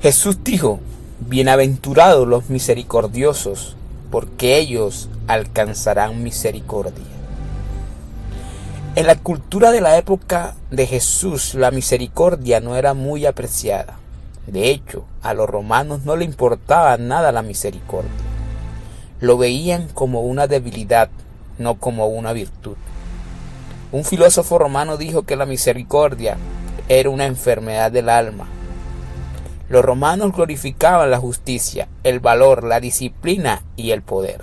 Jesús dijo, Bienaventurados los misericordiosos, porque ellos alcanzarán misericordia. En la cultura de la época de Jesús, la misericordia no era muy apreciada. De hecho, a los romanos no le importaba nada la misericordia. Lo veían como una debilidad, no como una virtud. Un filósofo romano dijo que la misericordia era una enfermedad del alma. Los romanos glorificaban la justicia, el valor, la disciplina y el poder.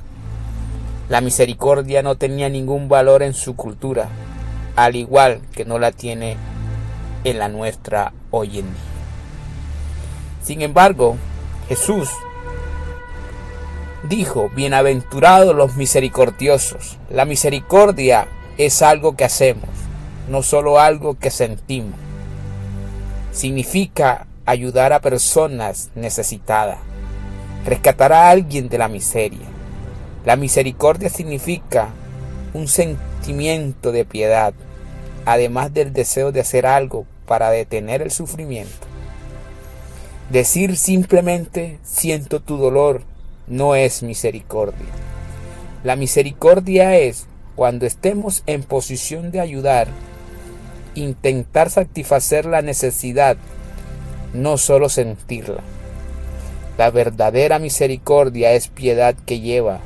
La misericordia no tenía ningún valor en su cultura, al igual que no la tiene en la nuestra hoy en día. Sin embargo, Jesús dijo, bienaventurados los misericordiosos. La misericordia es algo que hacemos, no solo algo que sentimos. Significa ayudar a personas necesitadas, rescatar a alguien de la miseria. La misericordia significa un sentimiento de piedad, además del deseo de hacer algo para detener el sufrimiento. Decir simplemente siento tu dolor no es misericordia. La misericordia es cuando estemos en posición de ayudar, intentar satisfacer la necesidad, no solo sentirla. La verdadera misericordia es piedad que lleva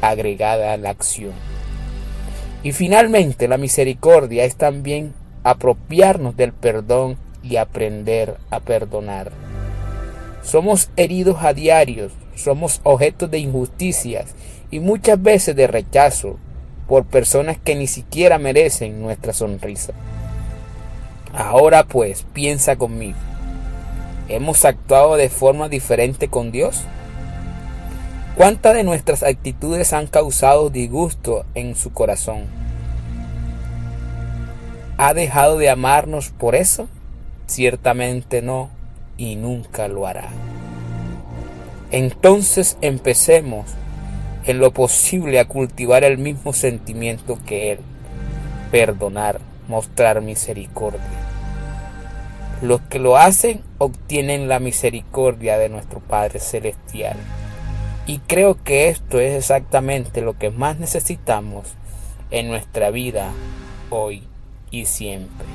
agregada a la acción. Y finalmente la misericordia es también apropiarnos del perdón y aprender a perdonar. Somos heridos a diarios, somos objetos de injusticias y muchas veces de rechazo por personas que ni siquiera merecen nuestra sonrisa. Ahora pues, piensa conmigo. ¿Hemos actuado de forma diferente con Dios? ¿Cuántas de nuestras actitudes han causado disgusto en su corazón? ¿Ha dejado de amarnos por eso? Ciertamente no y nunca lo hará. Entonces empecemos en lo posible a cultivar el mismo sentimiento que Él, perdonar, mostrar misericordia. Los que lo hacen obtienen la misericordia de nuestro Padre Celestial. Y creo que esto es exactamente lo que más necesitamos en nuestra vida hoy y siempre.